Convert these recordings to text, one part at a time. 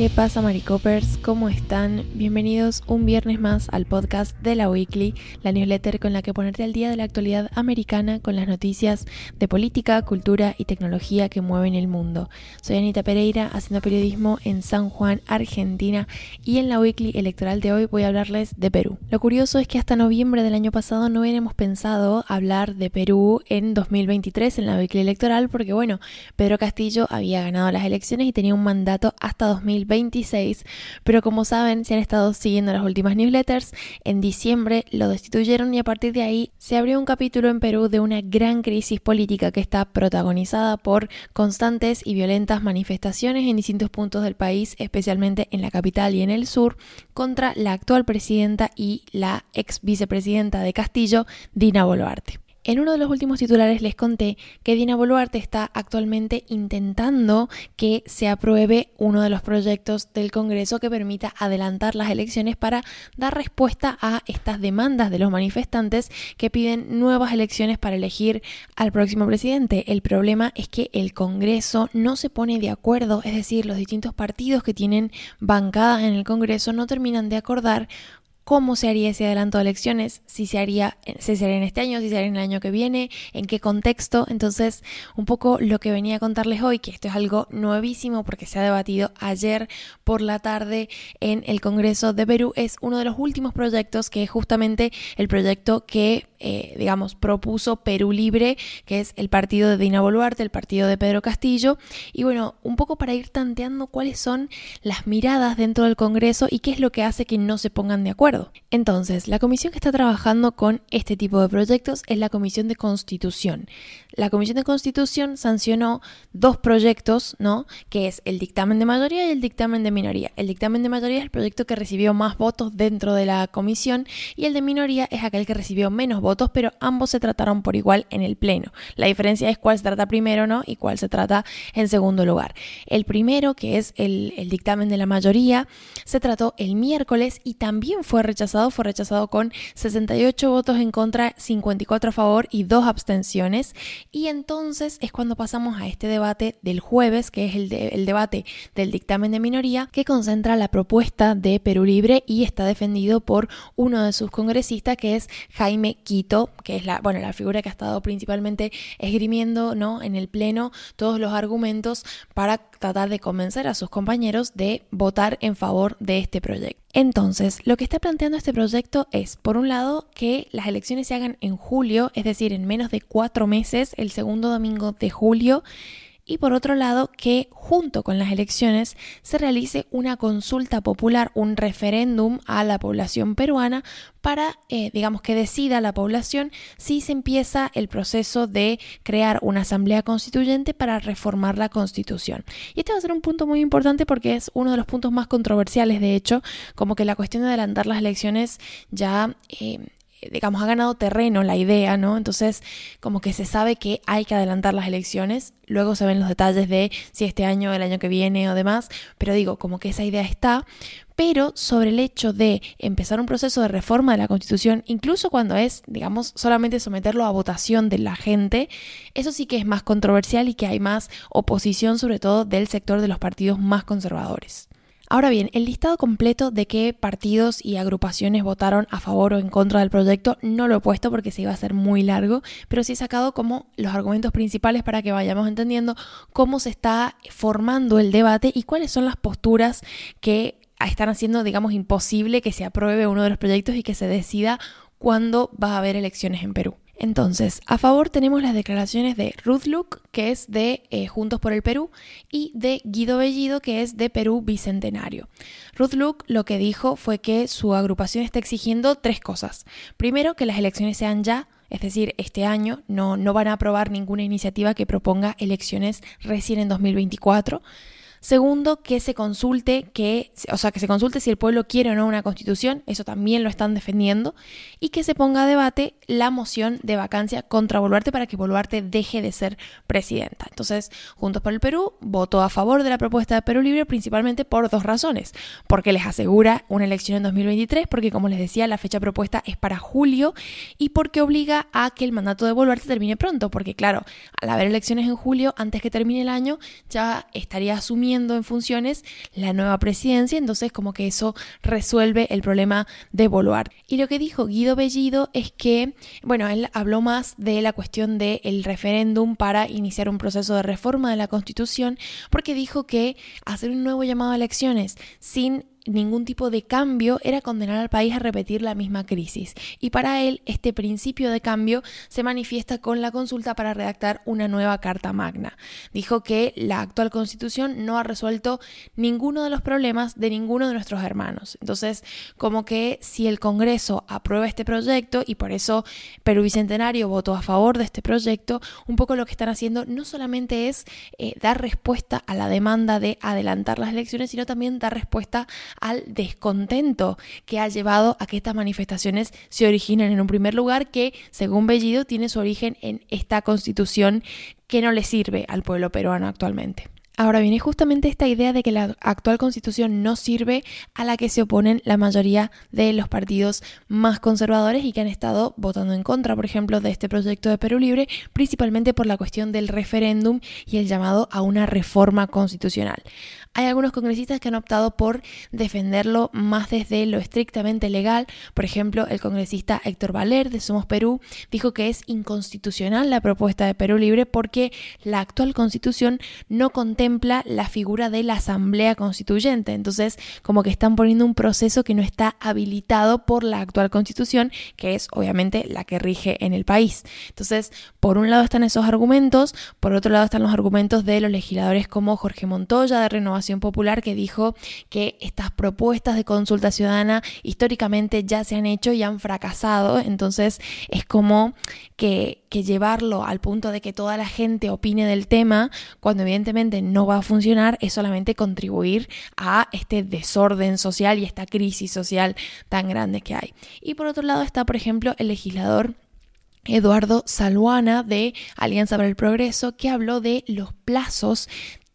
¿Qué pasa, Maricopers? ¿Cómo están? Bienvenidos un viernes más al podcast de la Weekly, la newsletter con la que ponerte al día de la actualidad americana con las noticias de política, cultura y tecnología que mueven el mundo. Soy Anita Pereira, haciendo periodismo en San Juan, Argentina, y en la Weekly electoral de hoy voy a hablarles de Perú. Lo curioso es que hasta noviembre del año pasado no hubiéramos pensado hablar de Perú en 2023 en la Weekly electoral, porque bueno, Pedro Castillo había ganado las elecciones y tenía un mandato hasta 2020 26, pero como saben, si han estado siguiendo las últimas newsletters, en diciembre lo destituyeron y a partir de ahí se abrió un capítulo en Perú de una gran crisis política que está protagonizada por constantes y violentas manifestaciones en distintos puntos del país, especialmente en la capital y en el sur, contra la actual presidenta y la ex vicepresidenta de Castillo, Dina Boluarte. En uno de los últimos titulares les conté que Dina Boluarte está actualmente intentando que se apruebe uno de los proyectos del Congreso que permita adelantar las elecciones para dar respuesta a estas demandas de los manifestantes que piden nuevas elecciones para elegir al próximo presidente. El problema es que el Congreso no se pone de acuerdo, es decir, los distintos partidos que tienen bancadas en el Congreso no terminan de acordar cómo se haría ese adelanto de elecciones, si se haría, si se haría en este año, si se haría en el año que viene, en qué contexto. Entonces, un poco lo que venía a contarles hoy, que esto es algo nuevísimo porque se ha debatido ayer por la tarde en el Congreso de Perú, es uno de los últimos proyectos que es justamente el proyecto que eh, digamos, propuso Perú Libre, que es el partido de Dina Boluarte, el partido de Pedro Castillo. Y bueno, un poco para ir tanteando cuáles son las miradas dentro del Congreso y qué es lo que hace que no se pongan de acuerdo. Entonces, la comisión que está trabajando con este tipo de proyectos es la Comisión de Constitución. La Comisión de Constitución sancionó dos proyectos, ¿no? Que es el dictamen de mayoría y el dictamen de minoría. El dictamen de mayoría es el proyecto que recibió más votos dentro de la comisión y el de minoría es aquel que recibió menos votos pero ambos se trataron por igual en el Pleno. La diferencia es cuál se trata primero, ¿no? Y cuál se trata en segundo lugar. El primero, que es el, el dictamen de la mayoría, se trató el miércoles y también fue rechazado, fue rechazado con 68 votos en contra, 54 a favor y dos abstenciones. Y entonces es cuando pasamos a este debate del jueves, que es el, debate del dictamen de minoría, que concentra la propuesta de Perú Libre y está defendido por uno de sus congresistas, que es Jaime Quito que es la, bueno, la figura que ha estado principalmente esgrimiendo ¿no? en el Pleno todos los argumentos para tratar de convencer a sus compañeros de votar en favor de este proyecto. Entonces, lo que está planteando este proyecto es, por un lado, que las elecciones se hagan en julio, es decir, en menos de cuatro meses, el segundo domingo de julio, y por otro lado que junto con las elecciones se realice una consulta popular, un referéndum a la población peruana para, eh, digamos, que decida la población si se empieza el proceso de crear una asamblea constituyente para reformar la constitución. Y este va a ser un punto muy importante porque es uno de los puntos más controversiales, de hecho, como que la cuestión de adelantar las elecciones ya... Eh, digamos, ha ganado terreno la idea, ¿no? Entonces, como que se sabe que hay que adelantar las elecciones, luego se ven los detalles de si este año, el año que viene o demás, pero digo, como que esa idea está, pero sobre el hecho de empezar un proceso de reforma de la Constitución, incluso cuando es, digamos, solamente someterlo a votación de la gente, eso sí que es más controversial y que hay más oposición, sobre todo del sector de los partidos más conservadores. Ahora bien, el listado completo de qué partidos y agrupaciones votaron a favor o en contra del proyecto no lo he puesto porque se iba a hacer muy largo, pero sí he sacado como los argumentos principales para que vayamos entendiendo cómo se está formando el debate y cuáles son las posturas que están haciendo, digamos, imposible que se apruebe uno de los proyectos y que se decida cuándo va a haber elecciones en Perú. Entonces, a favor tenemos las declaraciones de Ruth Luke, que es de eh, Juntos por el Perú, y de Guido Bellido, que es de Perú Bicentenario. Ruth Luke lo que dijo fue que su agrupación está exigiendo tres cosas. Primero, que las elecciones sean ya, es decir, este año no, no van a aprobar ninguna iniciativa que proponga elecciones recién en 2024. Segundo, que se consulte que, o sea, que se consulte si el pueblo quiere o no una constitución, eso también lo están defendiendo, y que se ponga a debate la moción de vacancia contra Boluarte para que Boluarte deje de ser presidenta. Entonces, Juntos por el Perú votó a favor de la propuesta de Perú Libre principalmente por dos razones. Porque les asegura una elección en 2023, porque como les decía, la fecha propuesta es para julio, y porque obliga a que el mandato de Boluarte termine pronto, porque claro, al haber elecciones en julio, antes que termine el año, ya estaría asumiendo en funciones la nueva presidencia, entonces como que eso resuelve el problema de Boluarte. Y lo que dijo Guido Bellido es que, bueno, él habló más de la cuestión del referéndum para iniciar un proceso de reforma de la Constitución, porque dijo que hacer un nuevo llamado a elecciones sin ningún tipo de cambio era condenar al país a repetir la misma crisis. Y para él, este principio de cambio se manifiesta con la consulta para redactar una nueva Carta Magna. Dijo que la actual constitución no ha resuelto ninguno de los problemas de ninguno de nuestros hermanos. Entonces, como que si el Congreso aprueba este proyecto, y por eso Perú Bicentenario votó a favor de este proyecto, un poco lo que están haciendo no solamente es eh, dar respuesta a la demanda de adelantar las elecciones, sino también dar respuesta al descontento que ha llevado a que estas manifestaciones se originen en un primer lugar que, según Bellido, tiene su origen en esta constitución que no le sirve al pueblo peruano actualmente. Ahora viene justamente esta idea de que la actual constitución no sirve a la que se oponen la mayoría de los partidos más conservadores y que han estado votando en contra, por ejemplo, de este proyecto de Perú Libre, principalmente por la cuestión del referéndum y el llamado a una reforma constitucional. Hay algunos congresistas que han optado por defenderlo más desde lo estrictamente legal. Por ejemplo, el congresista Héctor Valer de Somos Perú dijo que es inconstitucional la propuesta de Perú Libre porque la actual constitución no la figura de la asamblea constituyente. Entonces, como que están poniendo un proceso que no está habilitado por la actual constitución, que es obviamente la que rige en el país. Entonces, por un lado están esos argumentos, por otro lado están los argumentos de los legisladores como Jorge Montoya de Renovación Popular que dijo que estas propuestas de consulta ciudadana históricamente ya se han hecho y han fracasado. Entonces es como que, que llevarlo al punto de que toda la gente opine del tema, cuando evidentemente no va a funcionar, es solamente contribuir a este desorden social y esta crisis social tan grande que hay. Y por otro lado está, por ejemplo, el legislador Eduardo Saluana de Alianza para el Progreso, que habló de los plazos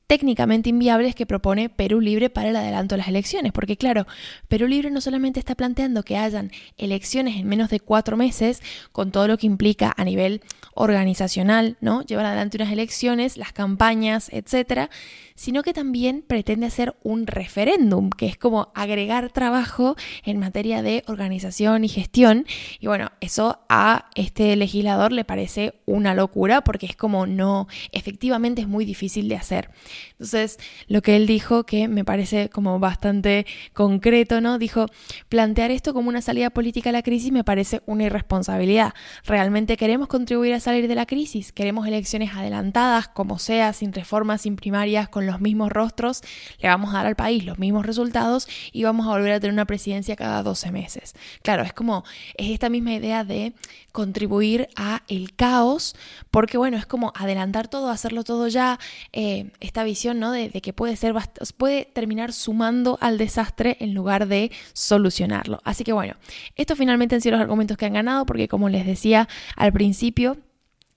técnicamente inviables que propone Perú Libre para el adelanto de las elecciones. Porque claro, Perú Libre no solamente está planteando que hayan elecciones en menos de cuatro meses, con todo lo que implica a nivel organizacional, ¿no? Llevar adelante unas elecciones, las campañas, etcétera, sino que también pretende hacer un referéndum, que es como agregar trabajo en materia de organización y gestión. Y bueno, eso a este legislador le parece una locura porque es como no, efectivamente es muy difícil de hacer. Entonces, lo que él dijo, que me parece como bastante concreto, ¿no? Dijo, plantear esto como una salida política a la crisis me parece una irresponsabilidad. ¿Realmente queremos contribuir a salir de la crisis? ¿Queremos elecciones adelantadas, como sea, sin reformas, sin primarias, con los mismos rostros? Le vamos a dar al país los mismos resultados y vamos a volver a tener una presidencia cada 12 meses. Claro, es como, es esta misma idea de contribuir a el caos, porque bueno, es como adelantar todo, hacerlo todo ya, eh, esta visión, ¿no? De, que puede ser, puede terminar sumando al desastre en lugar de solucionarlo. Así que bueno, estos finalmente han sido los argumentos que han ganado, porque como les decía al principio,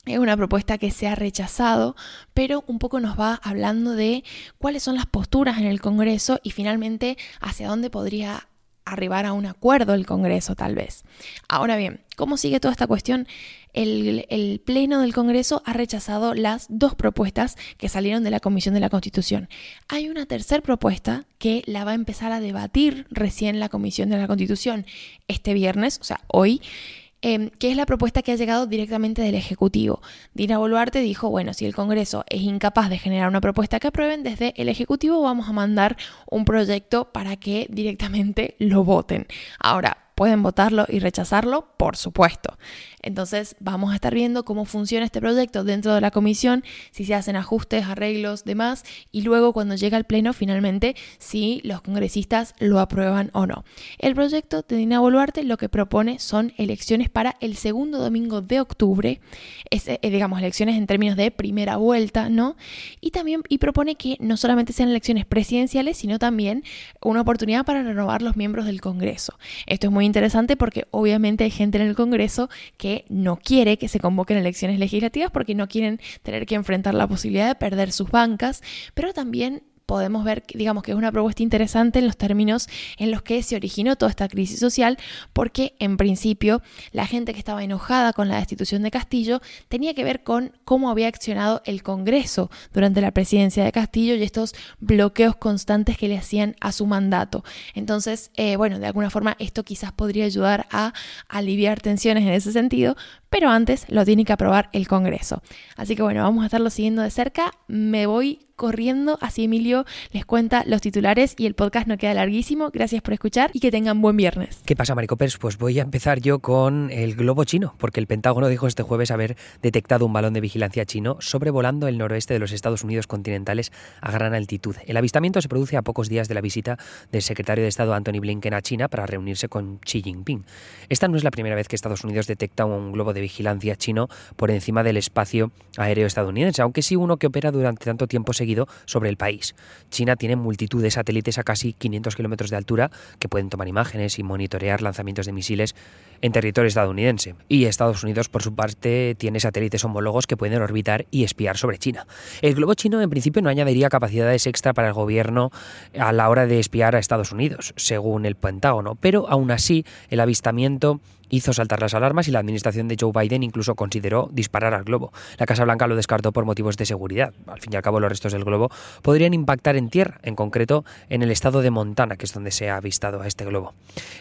es una propuesta que se ha rechazado, pero un poco nos va hablando de cuáles son las posturas en el Congreso y finalmente hacia dónde podría arribar a un acuerdo el Congreso tal vez. Ahora bien, ¿cómo sigue toda esta cuestión? El, el, Pleno del Congreso ha rechazado las dos propuestas que salieron de la Comisión de la Constitución. Hay una tercera propuesta que la va a empezar a debatir recién la Comisión de la Constitución este viernes, o sea, hoy eh, que es la propuesta que ha llegado directamente del Ejecutivo. Dina Boluarte dijo, bueno, si el Congreso es incapaz de generar una propuesta que aprueben, desde el Ejecutivo vamos a mandar un proyecto para que directamente lo voten. Ahora, ¿pueden votarlo y rechazarlo? Por supuesto. Entonces vamos a estar viendo cómo funciona este proyecto dentro de la comisión, si se hacen ajustes, arreglos, demás, y luego cuando llega al Pleno finalmente si los congresistas lo aprueban o no. El proyecto de Dina Boluarte lo que propone son elecciones para el segundo domingo de octubre, eh, digamos elecciones en términos de primera vuelta, ¿no? Y también y propone que no solamente sean elecciones presidenciales, sino también una oportunidad para renovar los miembros del Congreso. Esto es muy interesante porque obviamente hay gente en el Congreso que no quiere que se convoquen elecciones legislativas porque no quieren tener que enfrentar la posibilidad de perder sus bancas, pero también podemos ver, digamos, que es una propuesta interesante en los términos en los que se originó toda esta crisis social, porque en principio la gente que estaba enojada con la destitución de Castillo tenía que ver con cómo había accionado el Congreso durante la presidencia de Castillo y estos bloqueos constantes que le hacían a su mandato. Entonces, eh, bueno, de alguna forma esto quizás podría ayudar a aliviar tensiones en ese sentido, pero antes lo tiene que aprobar el Congreso. Así que bueno, vamos a estarlo siguiendo de cerca. Me voy corriendo, así Emilio les cuenta los titulares y el podcast no queda larguísimo. Gracias por escuchar y que tengan buen viernes. ¿Qué pasa, Maricopers? Pues voy a empezar yo con el globo chino, porque el Pentágono dijo este jueves haber detectado un balón de vigilancia chino sobrevolando el noroeste de los Estados Unidos continentales a gran altitud. El avistamiento se produce a pocos días de la visita del secretario de Estado Anthony Blinken a China para reunirse con Xi Jinping. Esta no es la primera vez que Estados Unidos detecta un globo de vigilancia chino por encima del espacio aéreo estadounidense, aunque sí uno que opera durante tanto tiempo seguido sobre el país. China tiene multitud de satélites a casi 500 kilómetros de altura que pueden tomar imágenes y monitorear lanzamientos de misiles en territorio estadounidense. Y Estados Unidos, por su parte, tiene satélites homólogos que pueden orbitar y espiar sobre China. El globo chino, en principio, no añadiría capacidades extra para el gobierno a la hora de espiar a Estados Unidos, según el Pentágono, pero aún así el avistamiento hizo saltar las alarmas y la administración de Joe Biden incluso consideró disparar al globo. La Casa Blanca lo descartó por motivos de seguridad. Al fin y al cabo, los restos del globo podrían impactar en tierra, en concreto en el estado de Montana, que es donde se ha avistado a este globo.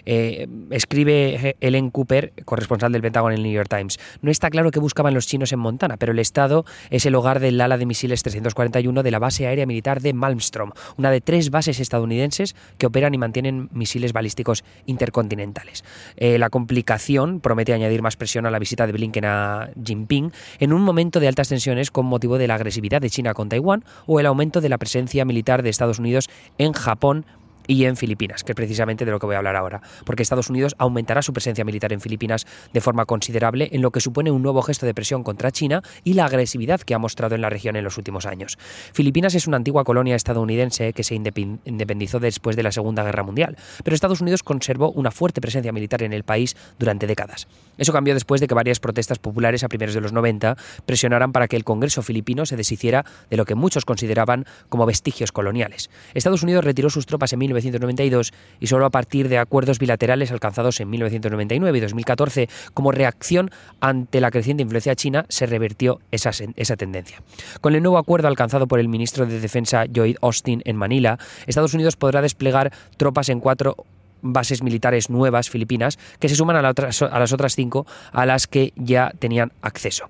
Eh, escribe Ellen Cooper, corresponsal del Pentágono en el New York Times. No está claro qué buscaban los chinos en Montana, pero el estado es el hogar del ala de misiles 341 de la base aérea militar de Malmstrom, una de tres bases estadounidenses que operan y mantienen misiles balísticos intercontinentales. Eh, la complicación promete añadir más presión a la visita de Blinken a Jinping en un momento de altas tensiones con motivo de la agresividad de China con Taiwán o el aumento de la presencia militar de Estados Unidos en Japón y en Filipinas, que es precisamente de lo que voy a hablar ahora, porque Estados Unidos aumentará su presencia militar en Filipinas de forma considerable, en lo que supone un nuevo gesto de presión contra China y la agresividad que ha mostrado en la región en los últimos años. Filipinas es una antigua colonia estadounidense que se independizó después de la Segunda Guerra Mundial, pero Estados Unidos conservó una fuerte presencia militar en el país durante décadas. Eso cambió después de que varias protestas populares a primeros de los 90 presionaran para que el Congreso filipino se deshiciera de lo que muchos consideraban como vestigios coloniales. Estados Unidos retiró sus tropas en 1992 y solo a partir de acuerdos bilaterales alcanzados en 1999 y 2014 como reacción ante la creciente influencia china se revertió esa, esa tendencia. Con el nuevo acuerdo alcanzado por el ministro de Defensa Lloyd Austin en Manila, Estados Unidos podrá desplegar tropas en cuatro bases militares nuevas filipinas que se suman a, a las otras cinco a las que ya tenían acceso.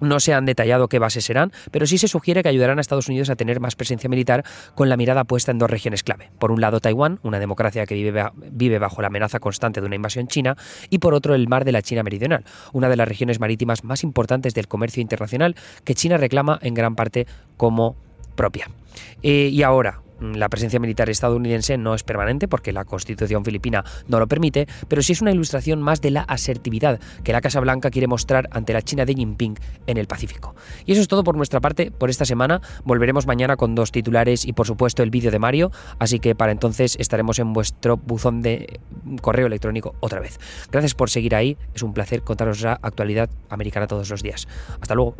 No se han detallado qué bases serán, pero sí se sugiere que ayudarán a Estados Unidos a tener más presencia militar con la mirada puesta en dos regiones clave. Por un lado, Taiwán, una democracia que vive, bajo la amenaza constante de una invasión china, y por otro, el mar de la China Meridional, una de las regiones marítimas más importantes del comercio internacional que China reclama en gran parte como propia. Eh, y ahora, la presencia militar estadounidense no es permanente porque la constitución filipina no lo permite, pero sí es una ilustración más de la asertividad que la Casa Blanca quiere mostrar ante la China de Jinping en el Pacífico. Y eso es todo por nuestra parte por esta semana. Volveremos mañana con dos titulares y por supuesto el vídeo de Mario, así que para entonces estaremos en vuestro buzón de correo electrónico otra vez. Gracias por seguir ahí, es un placer contaros la actualidad americana todos los días. Hasta luego.